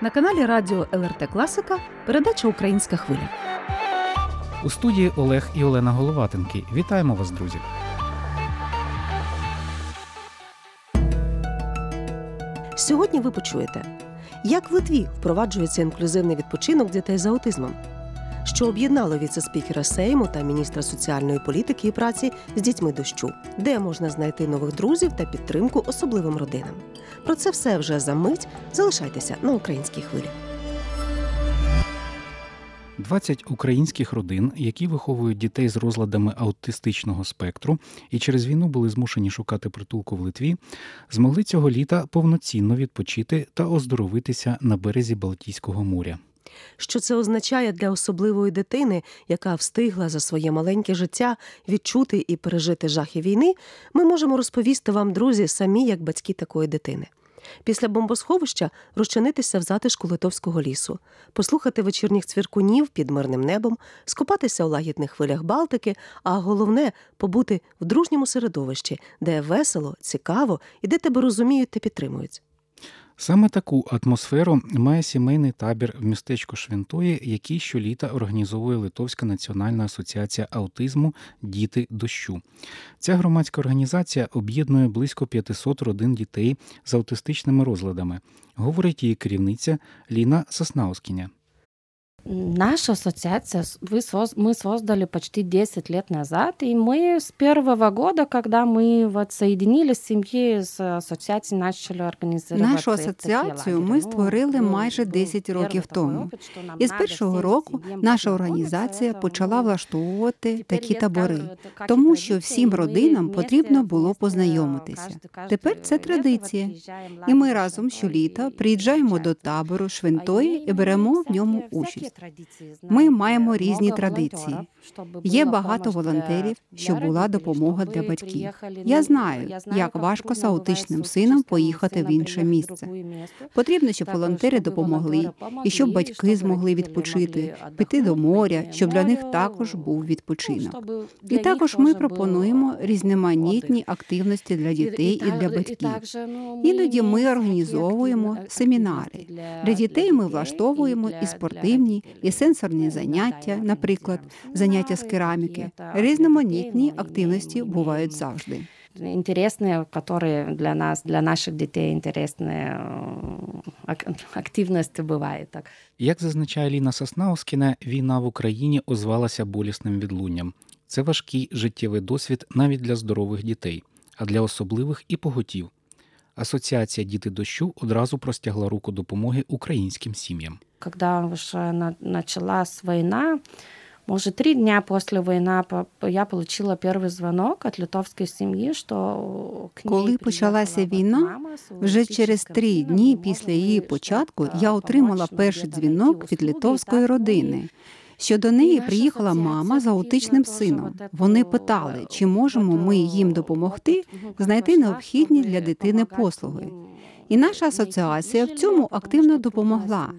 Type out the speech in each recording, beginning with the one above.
На каналі Радіо ЛРТ Класика передача Українська хвиля. У студії Олег і Олена Головатенки. Вітаємо вас, друзі! Сьогодні ви почуєте, як в Литві впроваджується інклюзивний відпочинок дітей з аутизмом, що об'єднало віце-спікера Сейму та міністра соціальної політики і праці з дітьми дощу, де можна знайти нових друзів та підтримку особливим родинам. Про це все вже за мить. Залишайтеся на українській хвилі. 20 українських родин, які виховують дітей з розладами аутистичного спектру і через війну були змушені шукати притулку в Литві, змогли цього літа повноцінно відпочити та оздоровитися на березі Балтійського моря. Що це означає для особливої дитини, яка встигла за своє маленьке життя відчути і пережити жахи війни, ми можемо розповісти вам, друзі, самі як батьки такої дитини. Після бомбосховища розчинитися в затишку литовського лісу, послухати вечірніх цвіркунів під мирним небом, скупатися у лагідних хвилях Балтики, а головне побути в дружньому середовищі, де весело, цікаво і де тебе розуміють та підтримують. Саме таку атмосферу має сімейний табір в містечку Швентої, який щоліта організовує Литовська національна асоціація аутизму Діти дощу. Ця громадська організація об'єднує близько 500 родин дітей з аутистичними розладами, говорить її керівниця Ліна Соснаускіня. Наша ассоциация мы создали почти 10 лет назад, и мы с первого года, когда мы вот соединились с семьей, с ассоциацией начали организовувати Нашу асоціацію ми створили майже 10 років тому. І з першого року наша організація почала влаштовувати такі табори, тому що всім родинам потрібно було познайомитися. Тепер це традиція. І ми разом щоліта приїжджаємо до табору Швентої і беремо в ньому участь. Ми маємо різні традиції. Є багато волонтерів, щоб була допомога для батьків. Я знаю, як важко з аутичним сином поїхати в інше місце. Потрібно, щоб волонтери допомогли, і щоб батьки змогли відпочити, піти до моря, щоб для них також був відпочинок. І також ми пропонуємо різноманітні активності для дітей і для батьків. Іноді ми організовуємо семінари. Для дітей ми влаштовуємо і спортивні, і сенсорні заняття, наприклад, заняття з кераміки. Різноманітні активності бувають завжди. Интересные, которые для нас, для наших дітей інтересні активності бувають. Так. Як зазначає Ліна Соснаускіна, війна в Україні озвалася болісним відлунням. Це важкий життєвий досвід навіть для здорових дітей, а для особливих і поготів. Асоціація Діти дощу одразу простягла руку допомоги українським сім'ям. Когда уже началась война, может, три дня после войны я получила перший дзвонок від литовської сім'ї, що коли почалася війна, вже через три дні після її початку я отримала перший дзвінок від литовської родини. Що до неї приїхала мама з аутичним сином. Вони питали, чи можемо ми їм допомогти знайти необхідні для дитини послуги. І наша асоціація в цьому активно допомогла.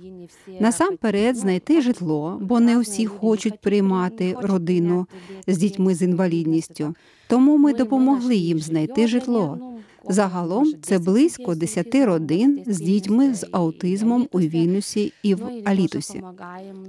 Насамперед знайти житло, бо не усі хочуть приймати родину з дітьми з інвалідністю. Тому ми допомогли їм знайти житло. Загалом це близько 10 родин з дітьми з аутизмом у Вільнюсі і в Алітусі.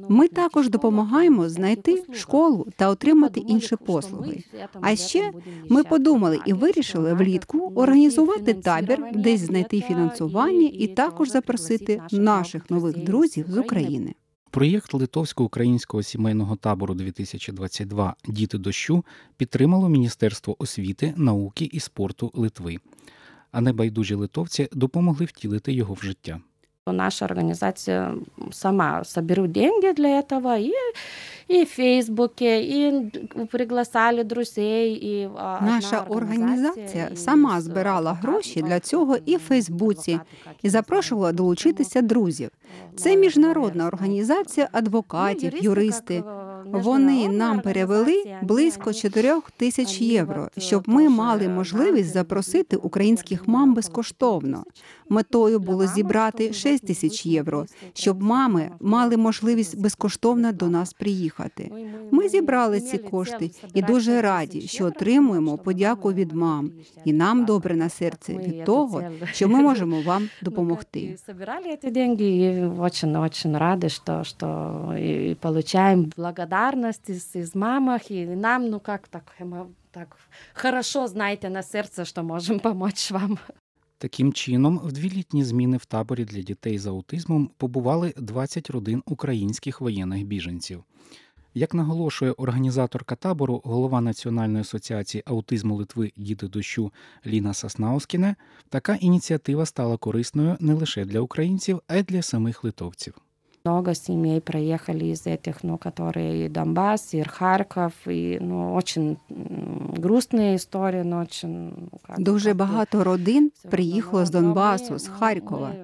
Ми також допомагаємо знайти школу та отримати інші послуги. А ще ми подумали і вирішили влітку організувати табір, десь знайти фінансування і також запросити наших нових друзів з України. Проєкт Литовсько-українського сімейного табору 2022 Діти дощу підтримало Міністерство освіти, науки і спорту Литви. А небайдужі литовці допомогли втілити його в життя. Наша організація сама соберет деньги для этого и і в Фейсбуке, і пригласали друзей. І наша організація сама збирала гроші для цього і в Фейсбуці, і запрошувала долучитися друзів. Це міжнародна організація адвокатів, юристи. Вони нам перевели близько 4 тисяч євро, щоб ми мали можливість запросити українських мам безкоштовно. Метою було зібрати 6 тисяч євро, щоб мами мали можливість безкоштовно до нас приїхати. Ми зібрали ці кошти і дуже раді, що отримуємо подяку від мам. І нам добре на серці від того, що ми можемо вам допомогти. И собирали эти деньги и очень-очень рады, что, что и получаем благодарность из, из мамах, и нам, ну как так, мы так хорошо знаете на сердце, что можем помочь вам. Таким чином, в дві літні зміни в таборі для дітей з аутизмом побували 20 родин українських воєнних біженців. Як наголошує організаторка табору, голова Національної асоціації аутизму Литви Діти дощу Ліна Саснаускіне, така ініціатива стала корисною не лише для українців, а й для самих литовців Много семей проехали из этих, ну, которые и Донбасс, и Харьков, и, ну, очень м, грустные истории, но очень... ну, как- Дуже как-то багато родин всё приїхало равно. з Но Донбасу, ми- з ми- Харкова. ми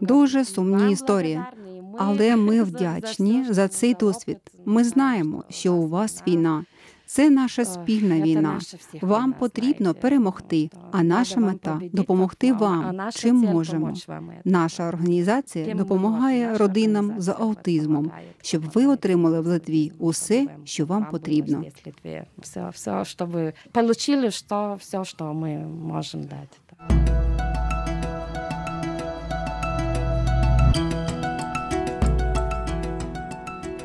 Дуже благодарні, сумні вам історії. благодарні, і ми Але ми за- вдячні все, за що цей за досвід. опит. Ми знаємо, що у вас війна. Це наша спільна війна. Вам потрібно перемогти, а наша мета допомогти вам, чим можемо. Наша організація допомагає родинам з аутизмом, щоб ви отримали в Литві усе, що вам потрібно. Все, все, що ви що, все, що ми можемо дати.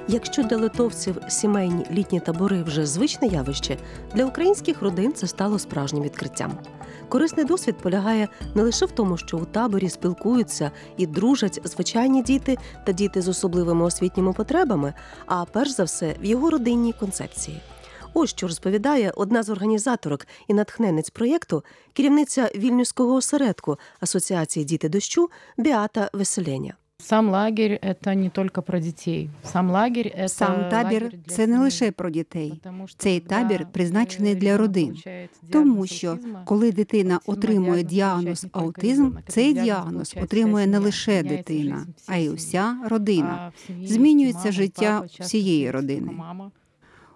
Якщо для литовців сімейні літні табори вже звичне явище, для українських родин це стало справжнім відкриттям. Корисний досвід полягає не лише в тому, що у таборі спілкуються і дружать звичайні діти та діти з особливими освітніми потребами, а перш за все в його родинній концепції. Ось що розповідає одна з організаторок і натхненець проєкту, керівниця вільнюського осередку Асоціації Діти дощу Біата Веселеня. Сам лагерь это не только про детей. Сам лагерь это Сам табір лагерь для це не семей. лише про дітей. Потому що Цей когда, табір призначений э, для ребенок родин. получает Тому диагноз що аутизма, коли дитина аутизма отримує діагноз діагноз получает не тільки аутизм, ребенок, цей цей діагноз получає отримує вся не сім'я, лише міняється дитина, жизнь а й всієї вся родина. а в сім'ї Змінюється є життя мама, папа, всієї часто родини.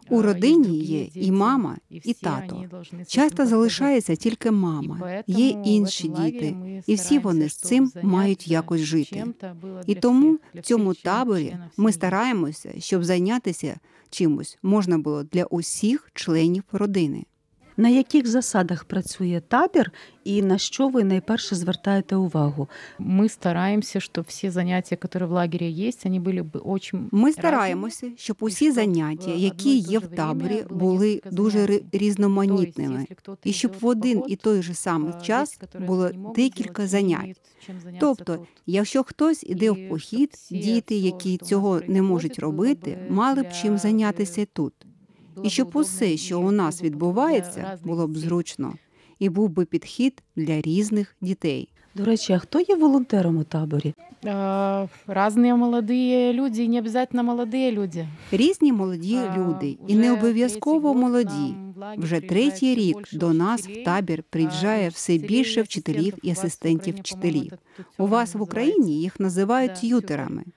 тільки мама. У А, родині другі є і діти, мама, і всі тато. вони должны з цим Часто походити. залишається тільки мама. І Є поэтому інші в этом лагері діти, ми і всі вони з стараємося, цим щоб мають заняття якось жити. чим-то було І для тому всіх, для в цьому всіх членів- таборі членів ми сім'ї. стараємося, щоб зайнятися чимось можна було для усіх членів родини. На яких засадах працює табір і на що ви найперше звертаєте увагу? Мы стараемся, чтобы все занятия, которые в лагере есть, они были бы очень Ми разными. стараємося, щоб і усі щоб заняття, в які одно і те є же в таборі, время було були кілька дуже ри- занять. різноманітними, То есть, если кто-то і щоб идет в один поход, і той же самий а, час дети, которые було не могут декілька делать, занять. имеют чим заняться Тобто, тут. Якщо хтось іде І в похід, щоб всі діти, всього, які що у цього нас не можуть происходить, робити, було б мали б для, чим зайнятися тут. Було І б щоб удобно усе, і що у нас було б для відбувається, разних було б дітей. зручно, і був би підхід для різних дітей. До речі, а хто є волонтером у таборі? А, Разные молодые люди, и не обязательно молодые люди. Різні молоді А, люди, і вже не обов'язково третій год молоді. нам в лагерь Вже приїжджає третій все рік більше до нас в вчителів, табір а, приїжджає все вчителів, більше і вчителів асистентів. і У вас в асистентів Україні, вчителів. по-моєму, це У вас в називається. Україні їх називають Да, тютерами. А,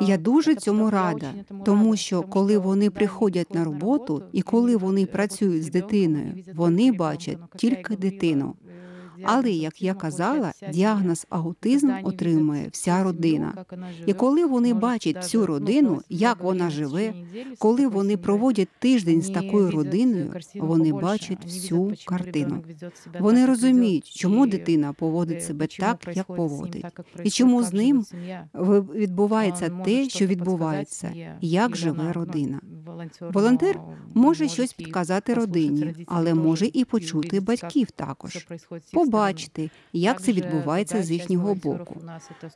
Я дуже цьому рада, тому що коли вони приходять на роботу, і коли вони працюють з дитиною, вони бачать тільки дитину. Але, як я казала, діагноз аутизм отримує вся родина. І коли вони бачать всю родину, як вона живе, коли вони проводять тиждень з такою родиною, вони бачать всю картину. Вони розуміють, чому дитина поводить себе так, як поводить, і чому з ним відбувається те, що відбувається, як живе родина. Волонтер може щось підказати родині, але може і почути батьків також, побачити, як це відбувається з їхнього боку.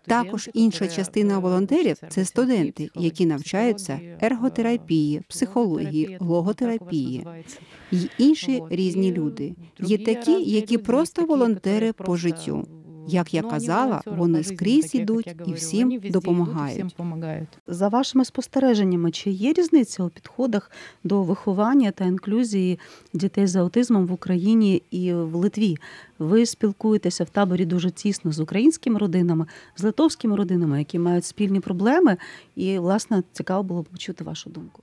Також інша частина волонтерів це студенти, які навчаються ерготерапії, психології, логотерапії. І інші різні люди. Є такі, які просто волонтери по життю. Як я казала, вони скрізь ідуть і всім допомагають. За вашими спостереженнями, чи є різниця у підходах до виховання та інклюзії дітей з аутизмом в Україні і в Литві? Ви спілкуєтеся в таборі дуже тісно з українськими родинами, з литовськими родинами, які мають спільні проблеми, і власне цікаво було б почути вашу думку.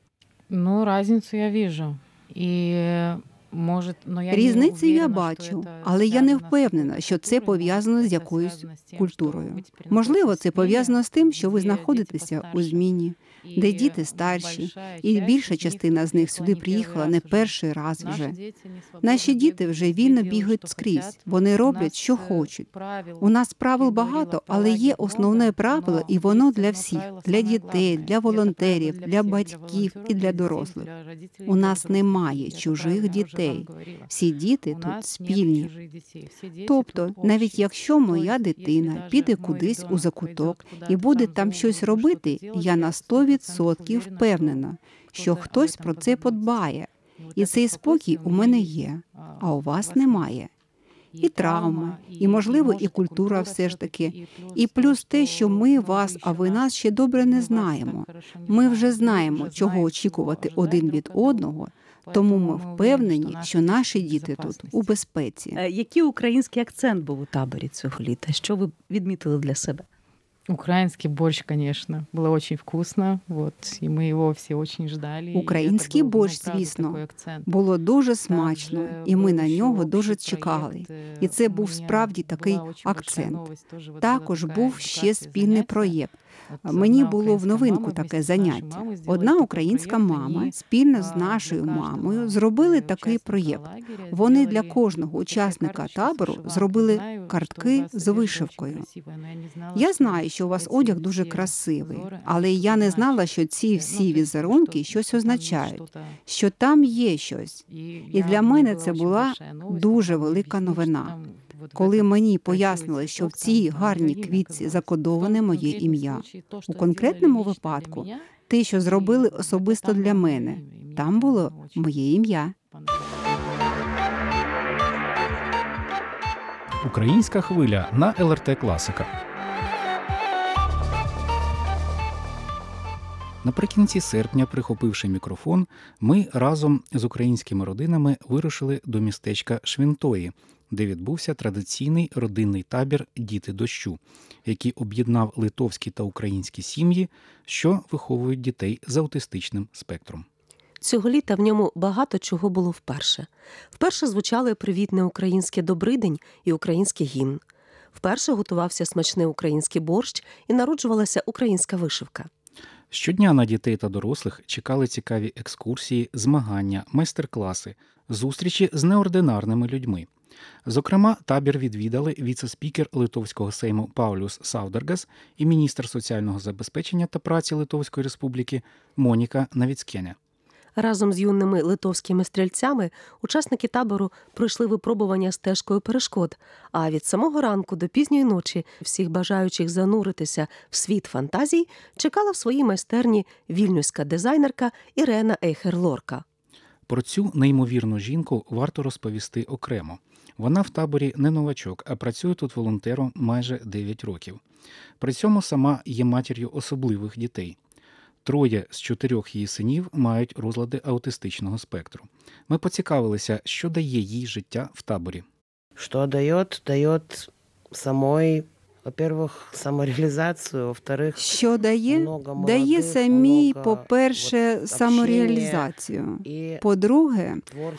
Ну, разницу я вижу. И Може, ну, я Різницю я бачу, але я не впевнена, що це пов'язано з якоюсь культурою. Можливо, це пов'язано з тим, що ви знаходитеся у зміні, де діти старші, і більша частина з них сюди приїхала не перший раз вже. Наші діти вже вільно бігають скрізь. Вони роблять, що хочуть. У нас правил багато, але є основне правило, і воно для всіх: для дітей, для волонтерів, для батьків і для дорослих. У нас немає чужих дітей. Всі діти тут спільні. Тобто, навіть якщо моя дитина піде кудись у закуток і буде там щось робити, я на 100% впевнена, що хтось про це подбає. І цей спокій у мене є, а у вас немає. І травма, і, можливо, і культура все ж таки. І плюс те, що ми вас, а ви нас ще добре не знаємо. Ми вже знаємо, чого очікувати один від одного. Тому ми впевнені, що наші діти тут у безпеці. Е, який український акцент був у таборі цього літа? Що ви відмітили для себе? Украинский борщ, конечно, было очень вкусно. Вот, і ми його всі очень ждали. Український борщ, звісно, було дуже смачно, і ми на нього дуже чекали. І це був справді такий акцент. Також був ще спільний проєкт. Мені було в новинку таке заняття. Одна українська мама спільно з нашою мамою зробили такий проєкт. Вони для кожного учасника табору зробили картки з вишивкою. Я знаю, що у вас одяг дуже красивий, але я не знала, що ці всі візерунки щось означають, що там є щось. І для мене це була дуже велика новина. Коли мені пояснили, що в цій гарній квітці закодоване моє ім'я у конкретному випадку, те, що зробили особисто для мене, там було моє ім'я. Українська хвиля на ЛРТ Класика. Наприкінці серпня, прихопивши мікрофон, ми разом з українськими родинами вирушили до містечка Швінтої, де відбувся традиційний родинний табір Діти дощу, який об'єднав литовські та українські сім'ї, що виховують дітей з аутистичним спектром. Цього літа в ньому багато чого було вперше. Вперше звучали привітне українське добридень і український гімн. Вперше готувався смачний український борщ і народжувалася українська вишивка. Щодня на дітей та дорослих чекали цікаві екскурсії, змагання, майстер-класи, зустрічі з неординарними людьми. Зокрема, табір відвідали віце-спікер Литовського сейму Паулюс Саударгас і міністр соціального забезпечення та праці Литовської Республіки Моніка Навіцкеня. Разом з юними литовськими стрільцями учасники табору пройшли випробування стежкою перешкод. А від самого ранку до пізньої ночі всіх бажаючих зануритися в світ фантазій чекала в своїй майстерні вільнюська дизайнерка Ірена Ейхер-Лорка. Про цю неймовірну жінку варто розповісти окремо. Вона в таборі не новачок, а працює тут волонтером майже 9 років. При цьому сама є матір'ю особливих дітей. Троє з чотирьох її синів мають розлади аутистичного спектру. Ми поцікавилися, що дає їй життя в таборі. Що дає? Дає самої во-первых, самореалізацію, во-вторых, що дає дає самі, по-перше, самореалізацію. По-друге,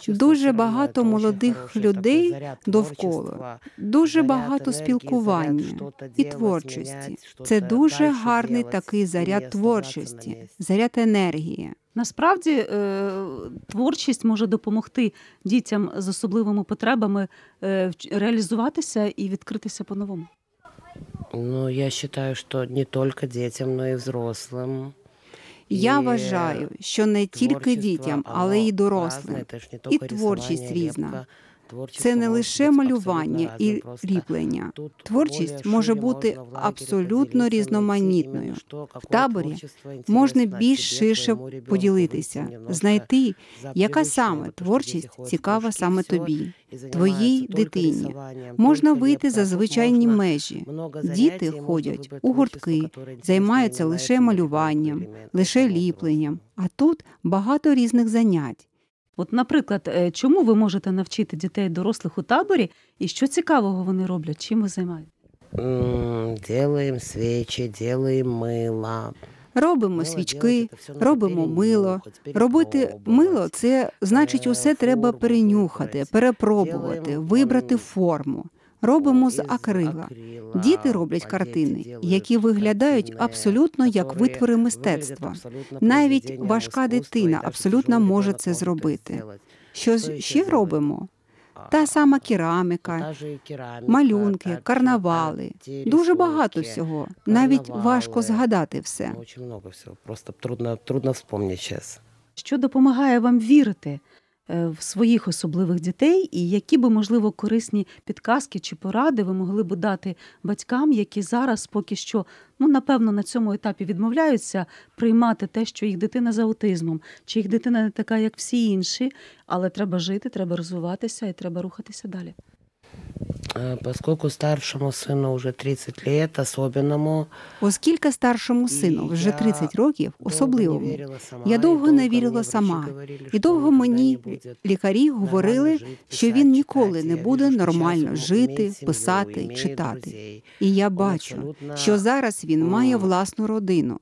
дуже багато молодих людей довкола, дуже багато спілкування і творчості. Це дуже гарний такий заряд творчості, заряд енергії. Насправді е, творчість може допомогти дітям з особливими потребами е, реалізуватися і відкритися по-новому. Ну, я вважаю, що не тільки дітям, но й взрослим. Я вважаю, що не тільки дітям, але й дорослим. І творчість різна. Це не лише малювання і ліплення. Творчість може бути абсолютно різноманітною. В таборі можна більш ширше поділитися, знайти, яка саме творчість цікава саме тобі, твоїй дитині. Можна вийти за звичайні межі. Діти ходять у гуртки, займаються лише малюванням, лише ліпленням. А тут багато різних занять. От, наприклад, е, чому ви можете навчити дітей дорослих у таборі, і що цікавого вони роблять? Чим ви займаєтесь? Делаем свічі, делаем мила. Робимо свічки, робимо мило. Робити мило це значить, усе треба перенюхати, перепробувати, вибрати форму. Робимо з акрила. Діти роблять картини, які виглядають абсолютно як витвори мистецтва. Навіть важка дитина абсолютно може це зробити. Що ще робимо? Та сама кераміка, малюнки, карнавали. Дуже багато всього. Навіть важко згадати все. Очень много всего. Просто трудно, трудно вспомнить сейчас. Що допомагає вам вірити в своїх особливих дітей, і які би, можливо, корисні підказки чи поради ви могли б дати батькам, які зараз поки що, ну напевно, на цьому етапі відмовляються приймати те, що їх дитина з аутизмом, чи їх дитина не така, як всі інші, але треба жити, треба розвиватися і треба рухатися далі. А, Поскольку старшему сыну уже 30 лет, особенному, Оскільки старшому сину? Вже 30 років, особливому, я довго не вірила сама. І довго мені лікарі говорили, що він ніколи не буде нормально жити, писати, читати. І я бачу, що зараз він має власну родину,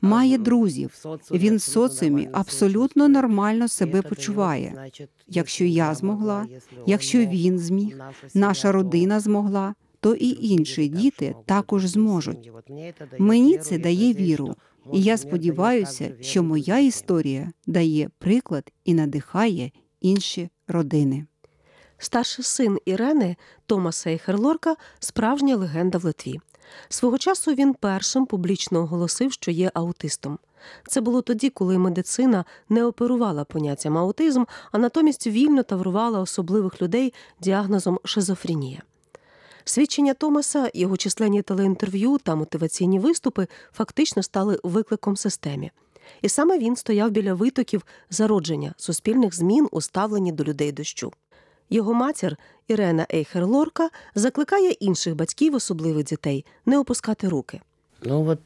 має друзів. Він в соціумі абсолютно нормально себе почуває. Якщо я змогла, Якщо він зміг, наша родина змогла, то і інші діти також зможуть. мені це дає віру, і я сподіваюся, що моя історія дає приклад і надихає інші родини. Старший син Ірени Томаса Ейхерлорка справжня легенда в Литві. Свого часу він першим публічно оголосив, що є аутистом. Це було тоді, коли медицина не оперувала поняттям аутизм, а натомість вільно таврувала особливих людей діагнозом шизофренія. Свідчення Томаса, його численні телеінтерв'ю та мотиваційні виступи фактично стали викликом системі. І саме він стояв біля витоків зародження суспільних змін у ставленні до людей дощу. Його матір Ірена Ейхер-Лорка закликає інших батьків, особливих дітей, не опускати руки. Ну вот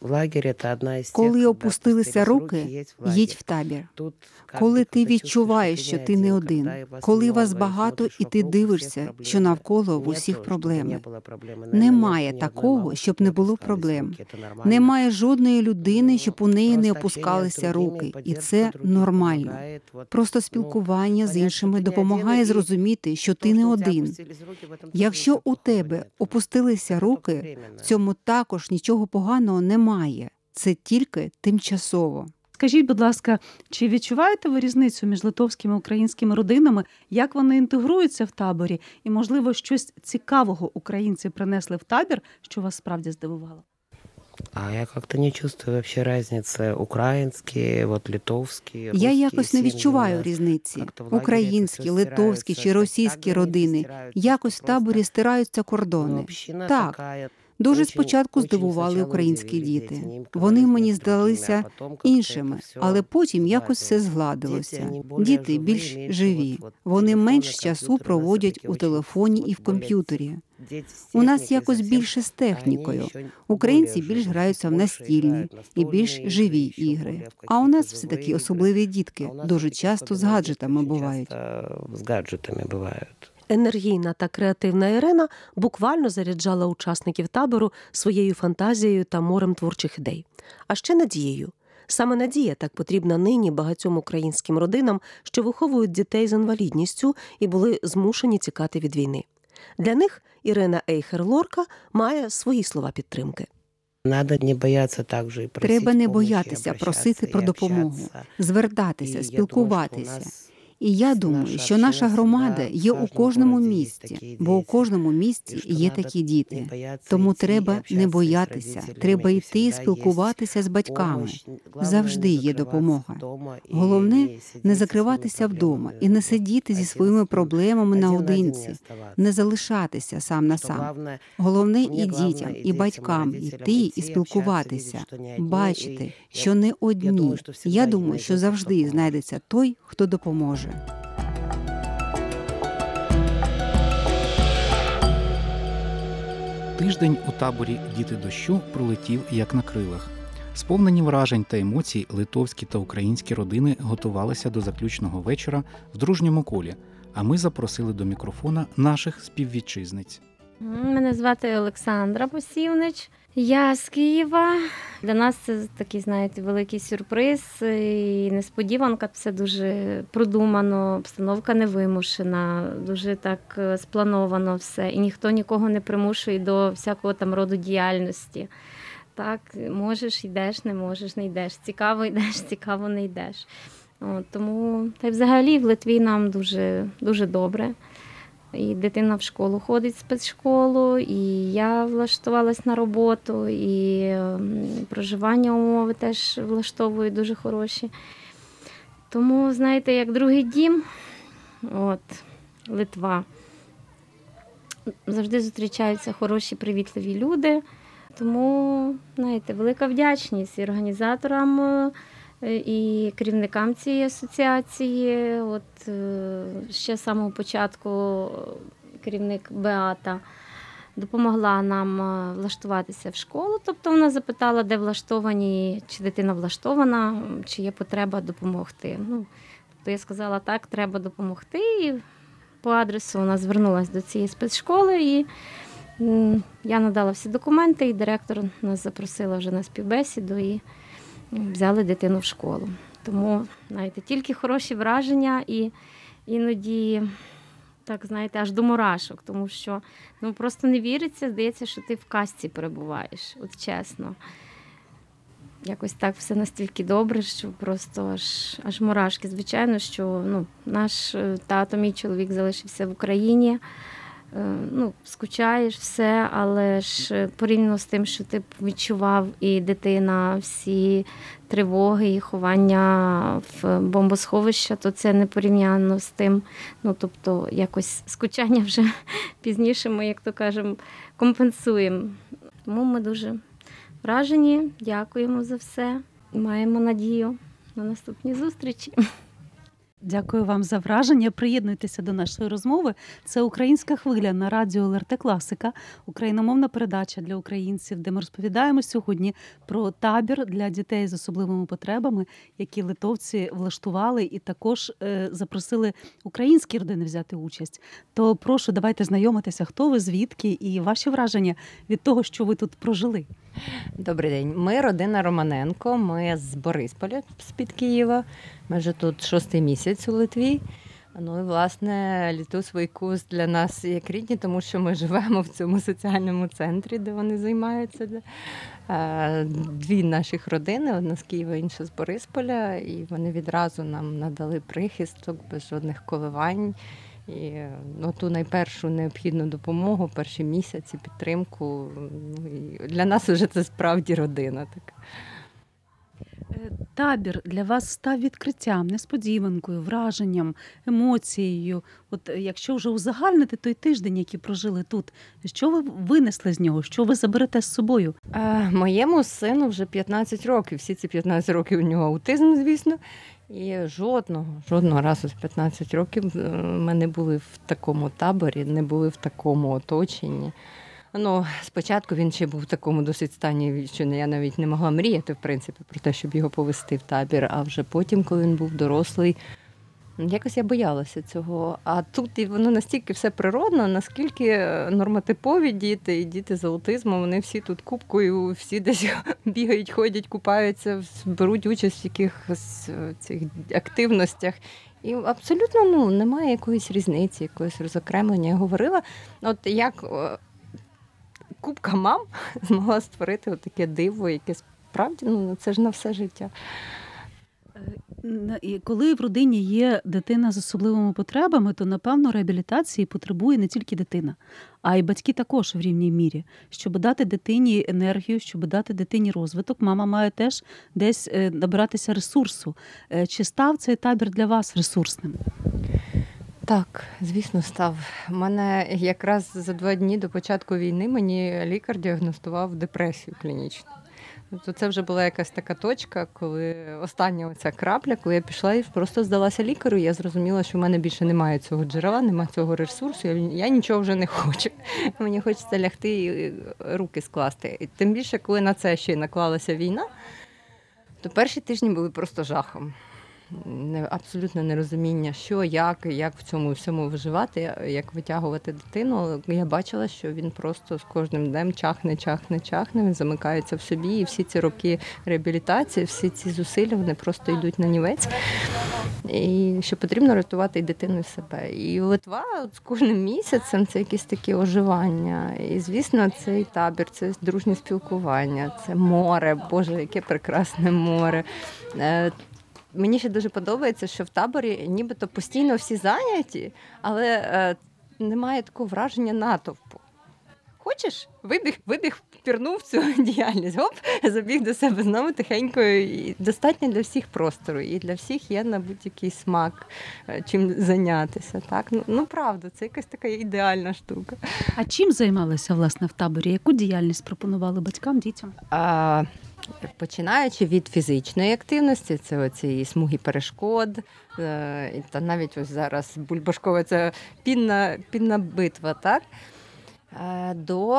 лагерь это одна из тех, Коли когда опустилися опустились руки, едь в лагерь. їдь в табір. Тут Коли каждый, ти когда відчуваєш, чувствуешь, що ти не один, когда вас коли вас много, и багато, смотришь і ти вокруг, у всех дивишся, що проблемы. навколо в Нету, усіх чтобы не проблеми. было проблемы. Наверное, Немає нету ни одной такого, мамы, щоб не не було опускались проблем. руки. Это нормально. Немає жодної людини, щоб у неї не Просто опускалися общение з руки, другими, і поддержка це других нормально. помогает. Вот, Просто ну, спілкування з понять, що іншими ти не допомагає один, і зрозуміти, що то, ти не що у тебе один. опустились руки, в этом тоже Якщо нічого у плохого тебе нету. опустилися Це руки, тільки временно. в цьому також нічого поганого немає. Це тільки тимчасово. Скажіть, будь ласка, чи відчуваєте ви різницю між литовськими і українськими родинами? Як вони інтегруються в таборі? І, можливо, щось цікавого українці принесли в табір, що вас справді здивувало? А я как-то не чувствую вообще разницы. Украинские, вот литовские, Я якось не відчуваю різниці. Українські, литовські чи російські родини. Якось в таборі стираються кордони. Так, Дуже очень- спочатку очень здивували сначала українські удивили діти. дети, они Вони казались мені другими, здалися а потом как-то іншими, это всё але потім якось все згладилось. згладилося. Діти, вони більш Діти живі, більш менше живі. от- от Вони телефони, менш часу комп'ютери, у нас проводять все-таки у очень телефоні і в от более комп'ютері. Дети с У нас техникой якось совсем, більше з а они технікою. еще Українці более більш живые, граються в больше настільні играют і більш настольные живі игры, еще ігри. более в А у нас какие-то все такі живые игры. особливі А дітки, у нас дуже всё-таки часто з особенно гаджетами очень бувають. часто З гаджетами бувають. Енергійна та креативна Ірена буквально заряджала учасників табору своєю фантазією та морем творчих ідей, а ще надією. Саме надія так потрібна нині багатьом українським родинам, що виховують дітей з інвалідністю і були змушені тікати від війни. Для них Ірина Ейхер-Лорка має свої слова підтримки. Надо не бояться также і просити Треба не боятися просити про допомогу, звертатися, І я думаю, спілкуватися. І я думаю, що наша громада є у кожному місті, бо у кожному місті є такі діти. Тому треба не боятися, треба йти спілкуватися з батьками. Завжди є допомога. Головне не закриватися вдома і не сидіти зі своїми проблемами один на один наодинці, не залишатися сам на сам. Головне і дітям, і батькам йти і спілкуватися, бачити, що не одні. Я думаю, що завжди знайдеться той, хто допоможе. Тиждень у таборі Діти дощу пролетів як на крилах. Сповнені вражень та емоцій, литовські та українські родини готувалися до заключного вечора в дружньому колі, а ми запросили до мікрофона наших співвітчизниць. Мене звати Олександра Посівнич. Я з Києва. Для нас це такий, знаєте, великий сюрприз і несподіванка. Все дуже продумано, обстановка невимушена, дуже так е, сплановано все. І ніхто нікого не примушує до всякого там роду діяльності. Так, можеш, йдеш, не можеш, не йдеш. Цікаво йдеш, цікаво не йдеш. От, Тому та й взагалі в Литві нам дуже, дуже добре. І дитина в школу ходить в спецшколу, і я влаштувалась на роботу, і ем, проживання умови теж влаштовую дуже хороші. Тому, знаєте, як другий дім, от, Литва. Завжди зустрічаються хороші, привітливі люди. Тому, знаєте, велика вдячність і організаторам. Е, і керівникам цієї асоціації. От е, ще з самого початку керівник Беата допомогла нам е, влаштуватися в школу. Тобто вона запитала, де влаштовані, чи дитина влаштована, чи є потреба допомогти. Ну, Тобто я сказала, так, треба допомогти. І по адресу вона звернулася до цієї спецшколи. і я надала всі документи, і директор нас запросила вже на співбесіду. І взяли дитину в школу. Тому, знаєте, тільки хороші враження і іноді, так знаєте, аж до мурашок, тому що ну, просто не віриться, здається, що ти в казці перебуваєш, от чесно. Якось так все настільки добре, що просто аж аж мурашки. Звичайно, що ну, наш е, тато, мій чоловік залишився в Україні. Е, ну, скучаєш все, але ж е, порівняно з тим, що ти відчував і дитина всі тривоги і ховання в бомбосховища, то це не порівняно з тим. Ну, тобто, якось скучання вже пізніше ми, як то кажемо, компенсуємо. Тому ми дуже вражені, дякуємо за все. Маємо надію на наступні зустрічі. Дякую вам за враження. Приєднуйтеся до нашої розмови. Це українська хвиля на радіо ЛРТ Класика, україномовна передача для українців, де ми розповідаємо сьогодні про табір для дітей з особливими потребами, які литовці влаштували і також е, запросили українські родини взяти участь. То прошу, давайте знайомитися, хто ви звідки і ваші враження від того, що ви тут прожили. Добрий день. Ми родина Романенко. Ми з Борисполя з під Києва. Ми вже тут шостий місяць у Литві. Ну і власне літус Вайкус для нас як рідні, тому що ми живемо в цьому соціальному центрі, де вони займаються. Дві наших родини: одна з Києва, інша з Борисполя, і вони відразу нам надали прихисток без жодних коливань. І ну, ту найпершу необхідну допомогу, перші місяці, підтримку. Ну, і Для нас вже це справді родина така. Табір для вас став відкриттям, несподіванкою, враженням, емоцією. От е, якщо вже узагальнити той тиждень, який прожили тут, що ви винесли з нього? Що ви заберете з собою? Е, моєму сину вже 15 років. Всі ці 15 років у нього аутизм, звісно. І жодного, жодного разу з 15 років е, ми не були в такому таборі, не були в такому оточенні. Ну, спочатку він ще був в такому досить стані, що я навіть не могла мріяти, в принципі, про те, щоб його повести в табір. А вже потім, коли він був дорослий, якось я боялася цього. А тут воно настільки все природно, наскільки е, нормотипові діти і діти з аутизмом, вони всі тут кубкою, всі десь бігають, ходять, купаються, беруть участь в якихось е, цих активностях. І абсолютно ну, немає якоїсь різниці, якоїсь розокремлення. Я говорила, от як кубка мам змогла створити таке диво, яке справді ну, це ж на все життя. Е, і коли в родині є дитина з особливими потребами, то напевно реабілітації потребує не тільки дитина, а й батьки також в рівній мірі. Щоб дати дитині енергію, щоб дати дитині розвиток, мама має теж десь е, набиратися ресурсу. Е, чи став цей табір для вас ресурсним? Так, звісно, став. У мене якраз за два дні до початку війни мені лікар діагностував депресію клінічну. Тобто це вже була якась така точка, коли остання оця крапля, коли я пішла і просто здалася лікарю, я зрозуміла, що в мене більше немає цього джерела, немає цього ресурсу. Я, я нічого вже не хочу. Мені хочеться лягти і руки скласти. І Тим більше, коли на це ще й наклалася війна, то перші тижні були просто жахом. Абсолютно нерозуміння, що, як, як в цьому всьому виживати, як витягувати дитину. Я бачила, що він просто з кожним днем чахне, чахне, чахне, він замикається в собі, і всі ці роки реабілітації, всі ці зусилля вони просто йдуть на нівець. І що потрібно рятувати і дитину і себе. І Литва от з кожним місяцем це якісь такі оживання. І звісно, цей табір, це дружнє спілкування, це море, Боже, яке прекрасне море. Мені ще дуже подобається, що в таборі нібито постійно всі зайняті, але е, немає такого враження натовпу. Хочеш? Вибіг, вибіг, пірнув цю діяльність, гоп, забіг до себе знову тихенько. І достатньо для всіх простору, і для всіх є на будь-який смак, е, чим зайнятися. Так? Ну, ну правда, це якась така ідеальна штука. А чим займалися власне в таборі? Яку діяльність пропонували батькам, дітям? А, Починаючи від фізичної активності, це оці смуги перешкод, е, та навіть ось зараз бульбашкова це пінна, пінна битва, так? Е, до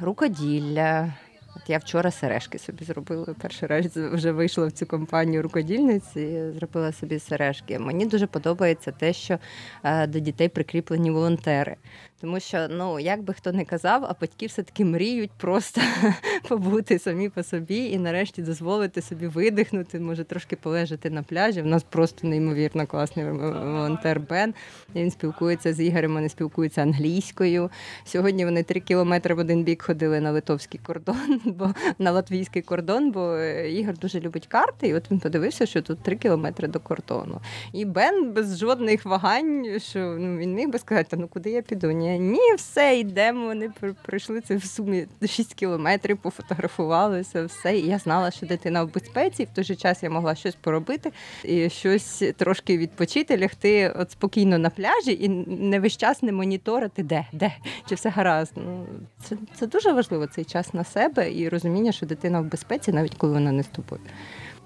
рукоділля. От я вчора сережки собі зробила. Перший раз вже вийшла в цю компанію рукодільниці зробила собі сережки. Мені дуже подобається те, що е, до дітей прикріплені волонтери. Тому що, ну як би хто не казав, а батьки все-таки мріють просто побути самі по собі і нарешті дозволити собі видихнути, може трошки полежати на пляжі. У нас просто неймовірно класний волонтер Бен. Він спілкується з Ігорем, вони спілкуються англійською. Сьогодні вони три кілометри в один бік ходили на литовський кордон, бо на латвійський кордон, бо Ігор дуже любить карти. І от він подивився, що тут три кілометри до кордону. І Бен без жодних вагань, що ну він міг би сказати, ну куди я піду? Ні, ні, все, йдемо. Вони прийшли це в сумі 6 кілометрів, пофотографувалися, все. І я знала, що дитина в безпеці, і в той же час я могла щось поробити і щось трошки відпочити, лягти от спокійно на пляжі і не весь час не моніторити, де, де, чи все гаразд. Ну, Це це дуже важливо цей час на себе і розуміння, що дитина в безпеці, навіть коли вона не з тобою.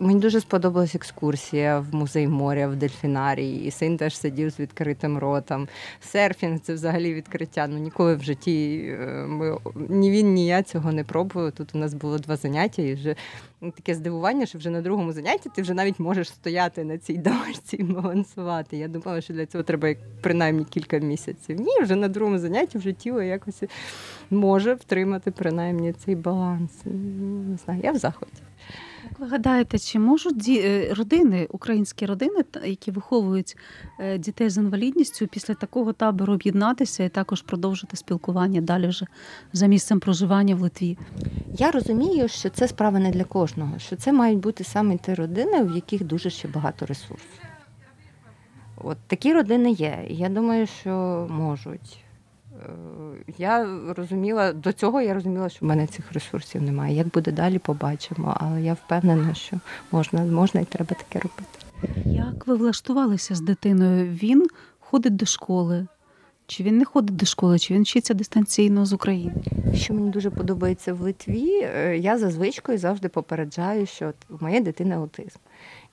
Мені дуже сподобалась екскурсія в музей моря, в дельфінарії, і син теж сидів з відкритим ротом. Серфінг це взагалі відкриття. Ну ніколи в житті е, ми ні він, ні я цього не пробували. Тут у нас було два заняття, і вже таке здивування, що вже на другому занятті ти вже навіть можеш стояти на цій дошці і балансувати. Я думала, що для цього треба принаймні кілька місяців. Ні, вже на другому занятті вже тіло якось може втримати принаймні цей баланс. Не знаю, я в заході. Як ви гадаєте, чи можуть е, родини, українські родини, які виховують е, дітей з інвалідністю, після такого табору об'єднатися і також продовжити спілкування далі вже за місцем проживання в Литві? Я розумію, що це справа не для кожного, що це мають бути саме ті родини, в яких дуже ще багато ресурсів. От такі родини є. Я думаю, що можуть. Е, я розуміла, до цього я розуміла, що в мене цих ресурсів немає. Як буде далі, побачимо. Але я впевнена, що можна, можна і треба таке робити. Як ви влаштувалися з дитиною? Він ходить до школи. Чи він не ходить до школи, чи він вчиться дистанційно з України? Що мені дуже подобається в Литві, е, я за звичкою завжди попереджаю, що у моєї дитини аутизм.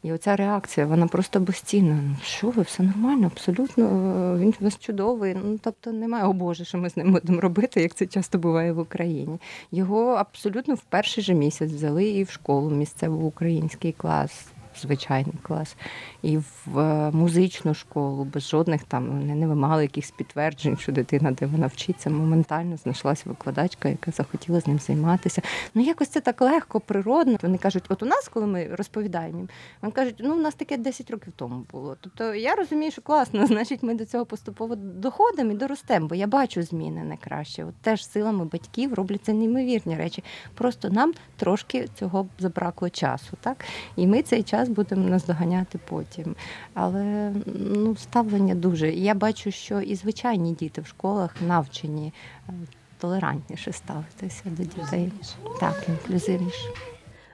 І оця реакція, вона просто безцінна. Ну що ви, все нормально, абсолютно, е, він у вас чудовий. Ну тобто немає, о Боже, що ми з ним будемо робити, як це часто буває в Україні. Його абсолютно в перший же місяць взяли і в школу місцеву український клас звичайний клас, і в е, музичну школу, без жодних там вони не вимагали якихось підтверджень, що дитина, де вона вчиться, моментально знайшлася викладачка, яка захотіла з ним займатися. Ну якось це так легко, природно. Вони кажуть, от у нас, коли ми розповідаємо їм, вони кажуть, ну у нас таке 10 років тому було. Тобто я розумію, що класно, значить, ми до цього поступово доходимо і доростемо, бо я бачу зміни не краще. От теж силами батьків робляться неймовірні речі. Просто нам трошки цього забракло часу, так і ми цей час будемо наздоганяти потім. Але ну, ставлення дуже. Я бачу, що і звичайні діти в школах навчені е, толерантніше ставитися до дітей. Так, інклюзивніше.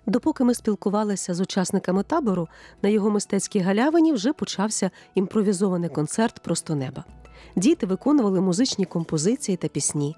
Допоки ми спілкувалися з учасниками табору, на його мистецькій галявині вже почався імпровізований концерт Просто неба. Діти виконували музичні композиції та пісні.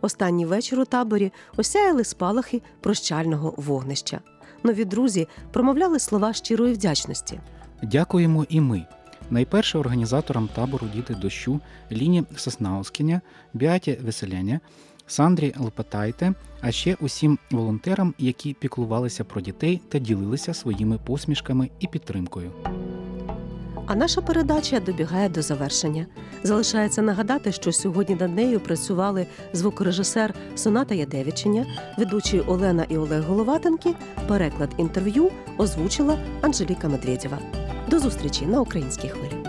Останній вечір у таборі осяяли спалахи прощального вогнища нові друзі промовляли слова щирої вдячності. Дякуємо і ми. Найперше організаторам табору Діти дощу Ліні Соснаускіня, Біаті Веселяня, Сандрі Лопатайте, а ще усім волонтерам, які піклувалися про дітей та ділилися своїми посмішками і підтримкою. А наша передача добігає до завершення. Залишається нагадати, що сьогодні над нею працювали звукорежисер Соната Ядевичення, ведучі Олена і Олег Головатенки, переклад інтерв'ю озвучила Анжеліка Медведєва. До зустрічі на українській хвилі.